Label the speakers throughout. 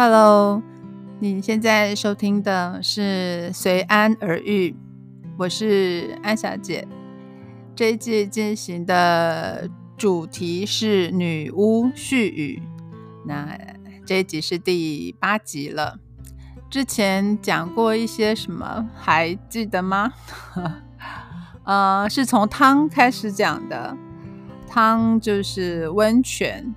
Speaker 1: Hello，你现在收听的是《随安而遇》，我是安小姐。这一季进行的主题是女巫絮语，那这一集是第八集了。之前讲过一些什么，还记得吗？呃，是从汤开始讲的，汤就是温泉。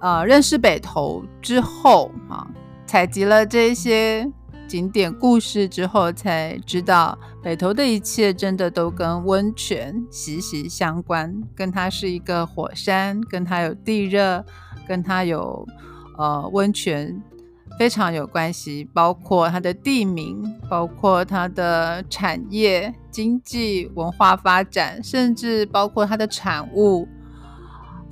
Speaker 1: 呃，认识北投之后啊，采集了这些景点故事之后，才知道北投的一切真的都跟温泉息息相关，跟它是一个火山，跟它有地热，跟它有呃温泉非常有关系，包括它的地名，包括它的产业、经济、文化发展，甚至包括它的产物。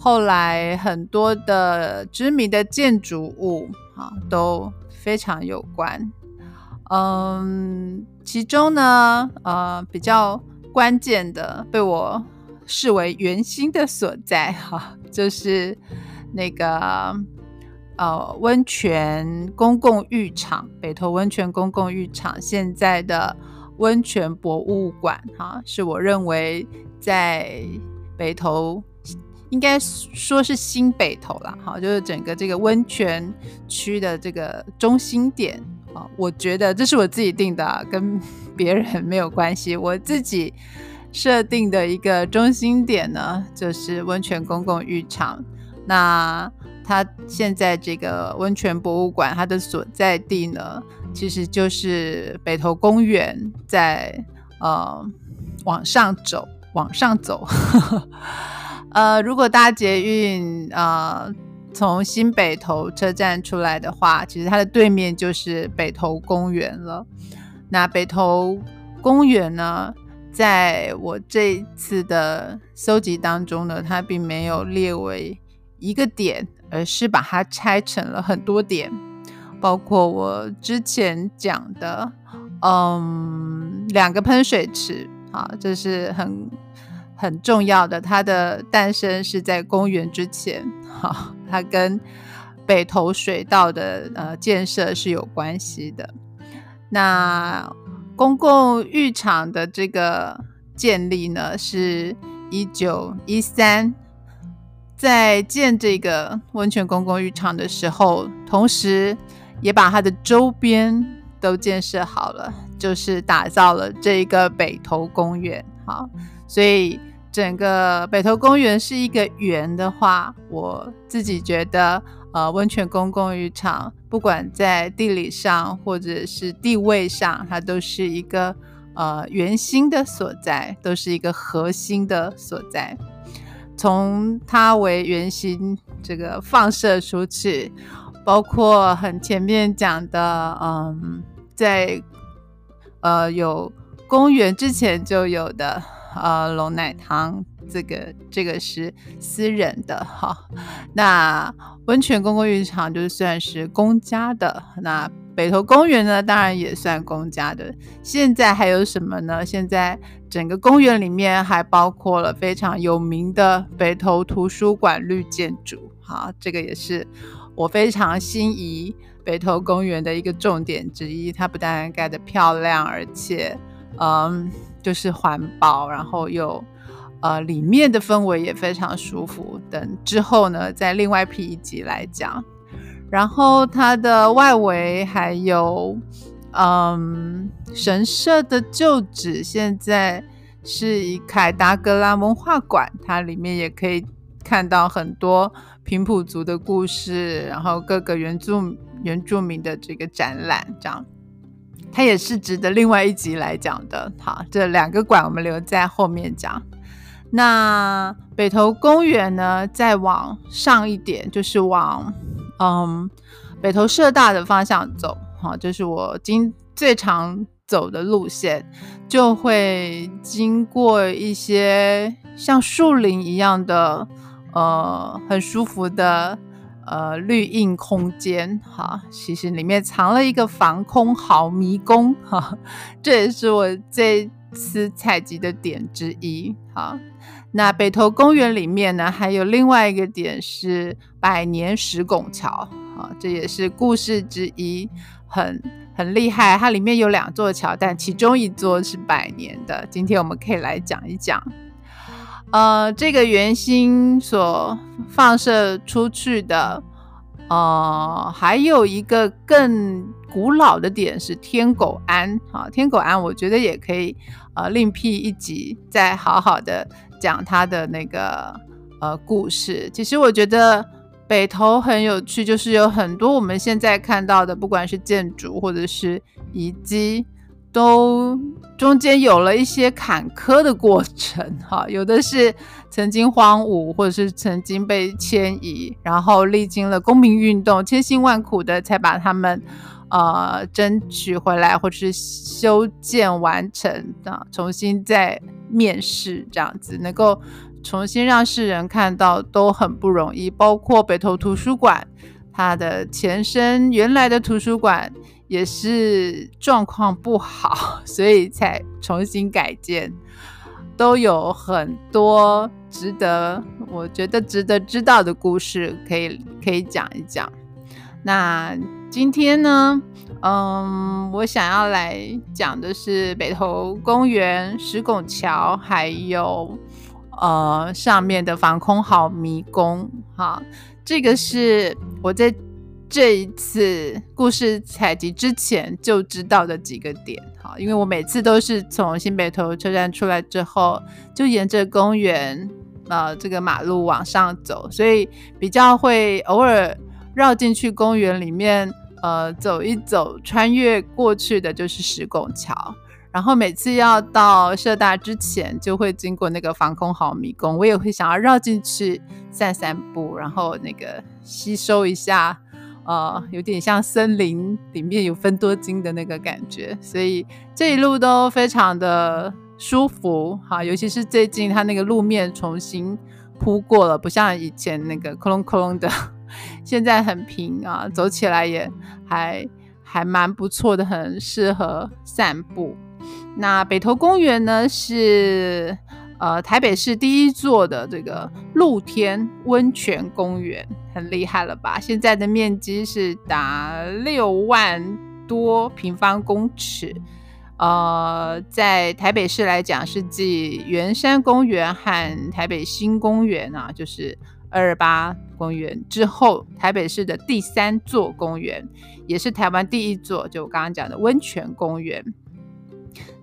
Speaker 1: 后来很多的知名的建筑物啊都非常有关，嗯，其中呢，呃，比较关键的被我视为圆心的所在 哈，就是那个呃温泉公共浴场北投温泉公共浴场现在的温泉博物馆哈，是我认为在北投。应该说是新北投啦，哈，就是整个这个温泉区的这个中心点啊。我觉得这是我自己定的，跟别人没有关系。我自己设定的一个中心点呢，就是温泉公共浴场。那它现在这个温泉博物馆，它的所在地呢，其实就是北投公园，在呃往上走，往上走。呃，如果搭捷运，呃，从新北投车站出来的话，其实它的对面就是北投公园了。那北投公园呢，在我这次的搜集当中呢，它并没有列为一个点，而是把它拆成了很多点，包括我之前讲的，嗯，两个喷水池，啊，这是很。很重要的，它的诞生是在公元之前，哈，它跟北投水道的呃建设是有关系的。那公共浴场的这个建立呢，是一九一三，在建这个温泉公共浴场的时候，同时也把它的周边都建设好了，就是打造了这一个北投公园，好。所以整个北投公园是一个圆的话，我自己觉得，呃，温泉公共浴场不管在地理上或者是地位上，它都是一个呃圆心的所在，都是一个核心的所在。从它为圆心这个放射出去，包括很前面讲的，嗯，在呃有公园之前就有的。呃，龙奶汤这个这个是私人的哈，那温泉公共浴场就是算是公家的，那北投公园呢，当然也算公家的。现在还有什么呢？现在整个公园里面还包括了非常有名的北投图书馆绿建筑，好，这个也是我非常心仪北投公园的一个重点之一。它不但盖得漂亮，而且，嗯。就是环保，然后又呃，里面的氛围也非常舒服。等之后呢，再另外批一集来讲。然后它的外围还有嗯，神社的旧址，现在是以凯达格拉文化馆，它里面也可以看到很多平埔族的故事，然后各个原住原住民的这个展览，这样。它也是值得另外一集来讲的。好，这两个馆我们留在后面讲。那北投公园呢，再往上一点，就是往嗯北投社大的方向走。好，这是我经最常走的路线，就会经过一些像树林一样的呃很舒服的。呃，绿荫空间哈，其实里面藏了一个防空壕迷宫哈，这也是我这次采集的点之一哈。那北投公园里面呢，还有另外一个点是百年石拱桥啊，这也是故事之一，很很厉害。它里面有两座桥，但其中一座是百年的。今天我们可以来讲一讲。呃，这个圆心所放射出去的，呃，还有一个更古老的点是天狗庵。啊，天狗庵，我觉得也可以呃另辟一集，再好好的讲它的那个呃故事。其实我觉得北投很有趣，就是有很多我们现在看到的，不管是建筑或者是遗迹。都中间有了一些坎坷的过程，哈，有的是曾经荒芜，或者是曾经被迁移，然后历经了公民运动，千辛万苦的才把他们呃争取回来，或者是修建完成的，重新再面世这样子，能够重新让世人看到都很不容易。包括北投图书馆，它的前身原来的图书馆。也是状况不好，所以才重新改建，都有很多值得我觉得值得知道的故事，可以可以讲一讲。那今天呢，嗯，我想要来讲的是北投公园、石拱桥，还有呃上面的防空壕迷宫。哈，这个是我在。这一次故事采集之前就知道的几个点，哈，因为我每次都是从新北投车站出来之后，就沿着公园呃这个马路往上走，所以比较会偶尔绕进去公园里面，呃走一走，穿越过去的就是石拱桥，然后每次要到社大之前，就会经过那个防空壕迷宫，我也会想要绕进去散散步，然后那个吸收一下。呃，有点像森林里面有分多金的那个感觉，所以这一路都非常的舒服哈。尤其是最近它那个路面重新铺过了，不像以前那个窟窿窟窿的，现在很平啊，走起来也还还蛮不错的，很适合散步。那北投公园呢是。呃，台北市第一座的这个露天温泉公园，很厉害了吧？现在的面积是达六万多平方公尺。呃，在台北市来讲，是继圆山公园和台北新公园啊，就是二二八公园之后，台北市的第三座公园，也是台湾第一座，就我刚刚讲的温泉公园。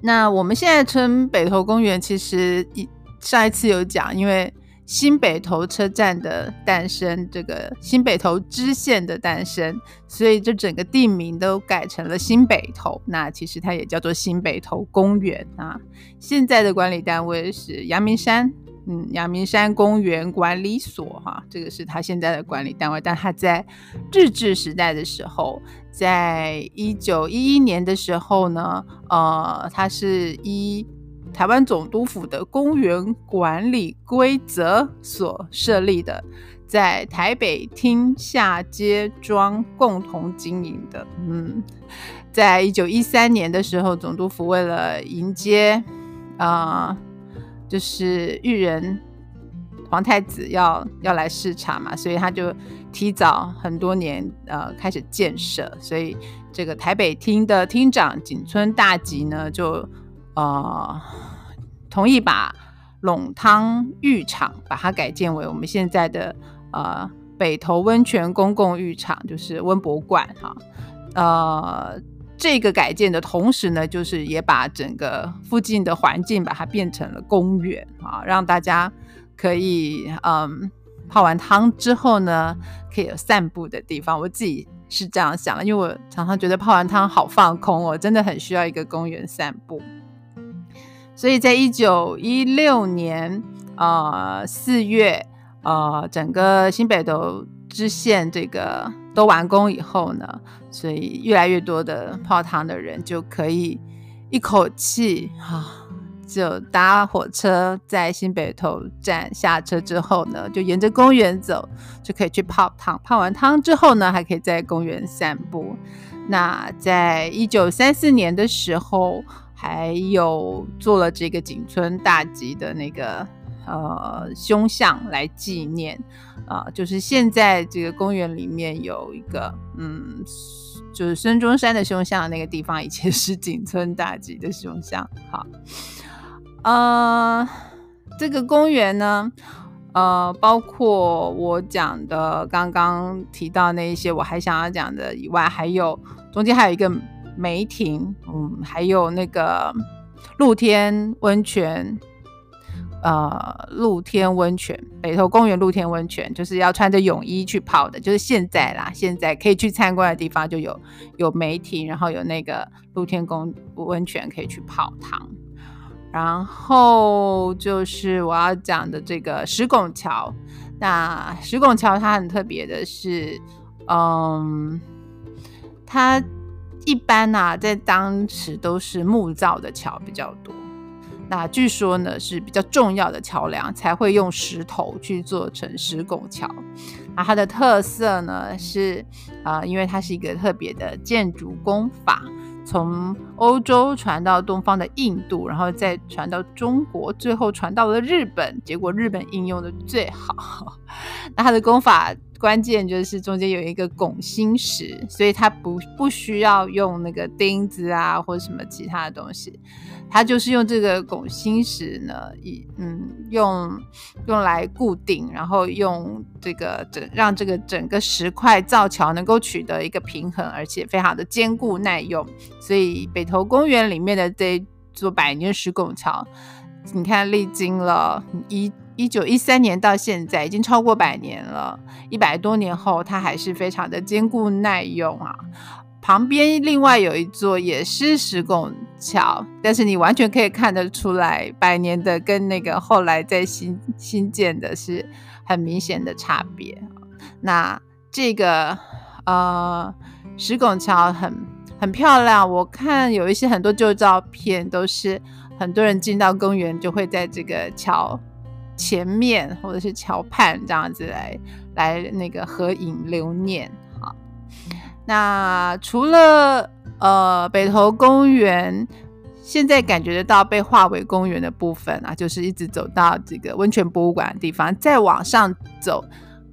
Speaker 1: 那我们现在称北投公园，其实一上一次有讲，因为新北投车站的诞生，这个新北投支线的诞生，所以这整个地名都改成了新北投。那其实它也叫做新北投公园啊。现在的管理单位是阳明山，嗯，阳明山公园管理所哈，这个是它现在的管理单位。但它在日治时代的时候。在一九一一年的时候呢，呃，它是依台湾总督府的公园管理规则所设立的，在台北厅下街庄共同经营的。嗯，在一九一三年的时候，总督府为了迎接啊，就是裕仁皇太子要要来视察嘛，所以他就。提早很多年，呃，开始建设，所以这个台北厅的厅长景村大吉呢，就呃同意把陇汤浴场把它改建为我们现在的呃北投温泉公共浴场，就是温博馆哈。呃，这个改建的同时呢，就是也把整个附近的环境把它变成了公园啊，让大家可以嗯。泡完汤之后呢，可以有散步的地方。我自己是这样想的，因为我常常觉得泡完汤好放空哦，真的很需要一个公园散步。所以在一九一六年啊四月呃，整个新北投支线这个都完工以后呢，所以越来越多的泡汤的人就可以一口气啊。就搭火车在新北投站下车之后呢，就沿着公园走，就可以去泡汤。泡完汤之后呢，还可以在公园散步。那在一九三四年的时候，还有做了这个景村大吉的那个呃胸像来纪念啊，就是现在这个公园里面有一个嗯，就是孙中山的胸像那个地方，以前 是景村大吉的胸像。好，呃，这个公园呢。呃，包括我讲的刚刚提到那一些，我还想要讲的以外，还有中间还有一个梅亭，嗯，还有那个露天温泉，呃，露天温泉，北投公园露天温泉，就是要穿着泳衣去泡的，就是现在啦，现在可以去参观的地方就有有梅亭，然后有那个露天公温泉可以去泡汤。然后就是我要讲的这个石拱桥。那石拱桥它很特别的是，嗯，它一般呐在当时都是木造的桥比较多。那据说呢是比较重要的桥梁才会用石头去做成石拱桥。那它的特色呢是啊，因为它是一个特别的建筑工法。从欧洲传到东方的印度，然后再传到中国，最后传到了日本。结果日本应用的最好。那它的功法关键就是中间有一个拱心石，所以它不不需要用那个钉子啊或什么其他的东西。它就是用这个拱心石呢，以嗯用用来固定，然后用这个整让这个整个石块造桥能够取得一个平衡，而且非常的坚固耐用。所以北投公园里面的这座百年石拱桥，你看历经了一一九一三年到现在，已经超过百年了，一百多年后，它还是非常的坚固耐用啊。旁边另外有一座也是石拱桥，但是你完全可以看得出来，百年的跟那个后来在新新建的是很明显的差别。那这个呃石拱桥很很漂亮，我看有一些很多旧照片，都是很多人进到公园就会在这个桥前面或者是桥畔这样子来来那个合影留念。那除了呃北投公园，现在感觉得到被划为公园的部分啊，就是一直走到这个温泉博物馆的地方，再往上走，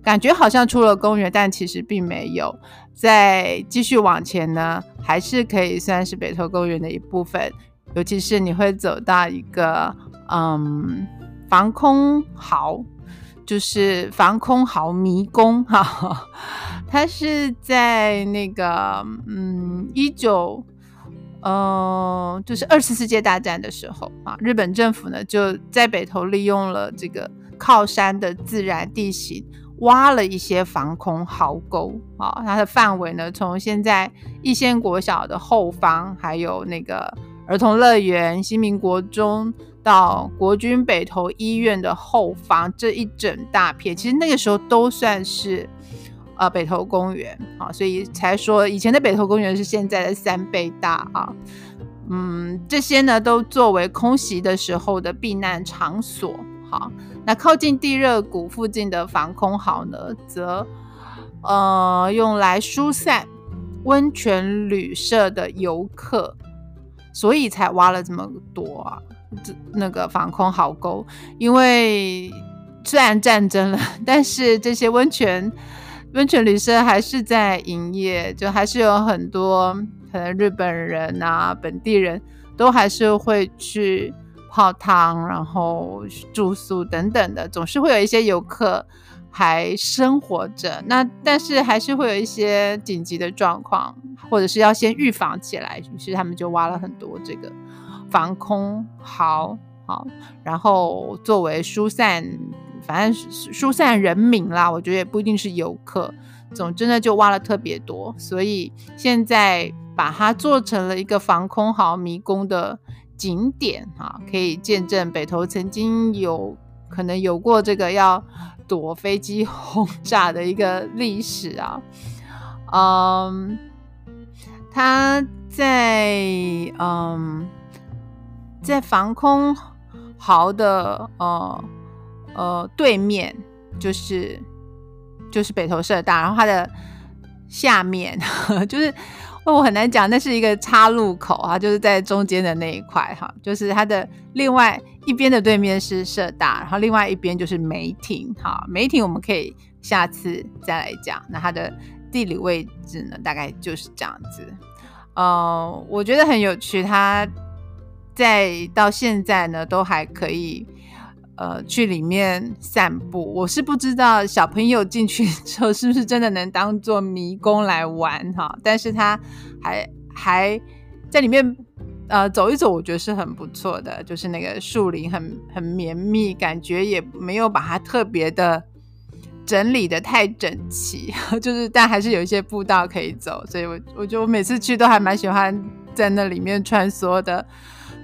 Speaker 1: 感觉好像出了公园，但其实并没有。再继续往前呢，还是可以算是北投公园的一部分，尤其是你会走到一个嗯防空壕。就是防空壕迷宫 哈，它是在那个嗯一九呃就是二次世界大战的时候啊，日本政府呢就在北投利用了这个靠山的自然地形，挖了一些防空壕沟啊，它的范围呢从现在一仙国小的后方，还有那个儿童乐园、新民国中。到国军北投医院的后方这一整大片，其实那个时候都算是呃北投公园啊，所以才说以前的北投公园是现在的三倍大啊。嗯，这些呢都作为空袭的时候的避难场所。好，那靠近地热谷附近的防空壕呢，则呃用来疏散温泉旅社的游客，所以才挖了这么多啊。这那个防空壕沟，因为虽然战争了，但是这些温泉温泉旅社还是在营业，就还是有很多可能日本人啊、本地人都还是会去泡汤，然后住宿等等的，总是会有一些游客还生活着。那但是还是会有一些紧急的状况，或者是要先预防起来，于是他们就挖了很多这个。防空壕，好，然后作为疏散，反正疏散人民啦，我觉得也不一定是游客。总之呢，就挖了特别多，所以现在把它做成了一个防空壕迷宫的景点啊，可以见证北投曾经有可能有过这个要躲飞机 轰炸的一个历史啊。嗯，他在嗯。在防空壕的呃呃对面，就是就是北投社大，然后它的下面 就是那我很难讲，那是一个岔路口啊，就是在中间的那一块哈，就是它的另外一边的对面是社大，然后另外一边就是梅亭哈。梅亭我们可以下次再来讲，那它的地理位置呢，大概就是这样子。呃，我觉得很有趣，它在到现在呢都还可以。呃，去里面散步，我是不知道小朋友进去 之后是不是真的能当做迷宫来玩哈，但是他还还在里面呃走一走，我觉得是很不错的，就是那个树林很很绵密，感觉也没有把它特别的整理的太整齐，就是但还是有一些步道可以走，所以我我觉得我每次去都还蛮喜欢在那里面穿梭的。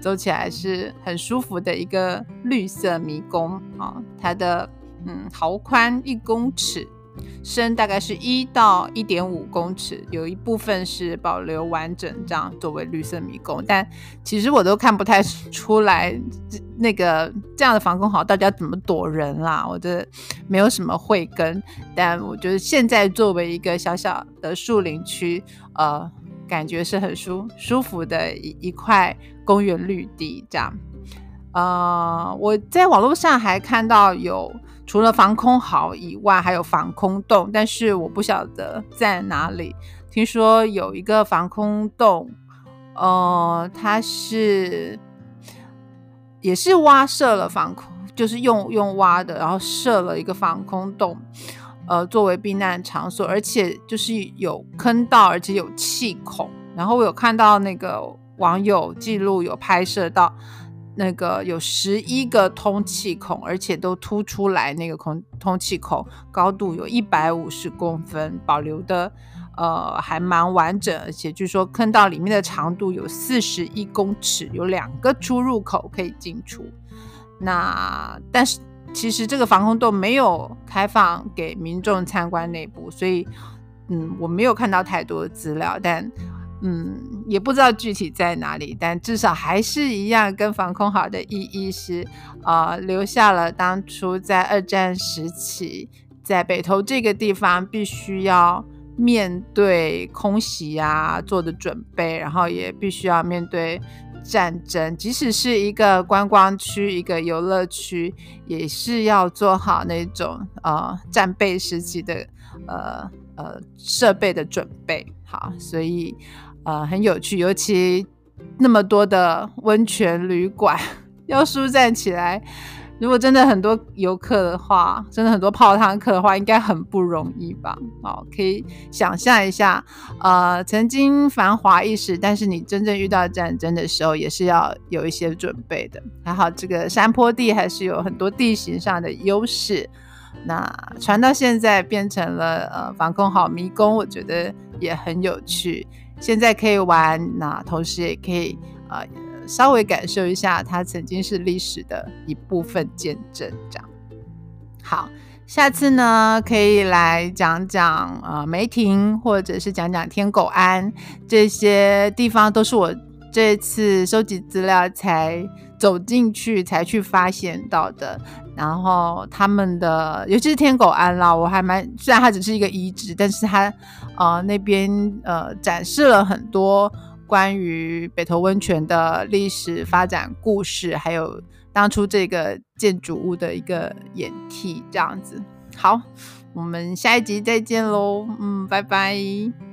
Speaker 1: 走起来是很舒服的一个绿色迷宫啊，它的嗯豪宽一公尺，深大概是一到一点五公尺，有一部分是保留完整这样作为绿色迷宫，但其实我都看不太出来那个这样的防空壕到底要怎么躲人啦，我的没有什么慧根，但我觉得现在作为一个小小的树林区，呃。感觉是很舒舒服的一一块公园绿地，这样。呃，我在网络上还看到有除了防空壕以外，还有防空洞，但是我不晓得在哪里。听说有一个防空洞，呃，它是也是挖设了防空，就是用用挖的，然后设了一个防空洞。呃，作为避难场所，而且就是有坑道，而且有气孔。然后我有看到那个网友记录，有拍摄到那个有十一个通气孔，而且都凸出来，那个空通气孔高度有一百五十公分，保留的呃还蛮完整，而且据说坑道里面的长度有四十一公尺，有两个出入口可以进出。那但是。其实这个防空洞没有开放给民众参观内部，所以嗯，我没有看到太多资料，但嗯，也不知道具体在哪里。但至少还是一样，跟防空壕的意义是，呃，留下了当初在二战时期在北投这个地方必须要面对空袭啊做的准备，然后也必须要面对。战争，即使是一个观光区、一个游乐区，也是要做好那种呃战备时期的呃呃设备的准备。好，所以呃很有趣，尤其那么多的温泉旅馆 要疏散起来。如果真的很多游客的话，真的很多泡汤客的话，应该很不容易吧？哦，可以想象一下，呃，曾经繁华一时，但是你真正遇到战争的时候，也是要有一些准备的。还好这个山坡地还是有很多地形上的优势。那传到现在变成了呃防空好迷宫，我觉得也很有趣。现在可以玩，那同时也可以呃。稍微感受一下，它曾经是历史的一部分见证。这样好，下次呢可以来讲讲呃梅亭，或者是讲讲天狗庵这些地方，都是我这次收集资料才走进去才去发现到的。然后他们的，尤其是天狗庵啦，我还蛮虽然它只是一个遗址，但是它呃那边呃展示了很多。关于北投温泉的历史发展故事，还有当初这个建筑物的一个演替，这样子。好，我们下一集再见喽，嗯，拜拜。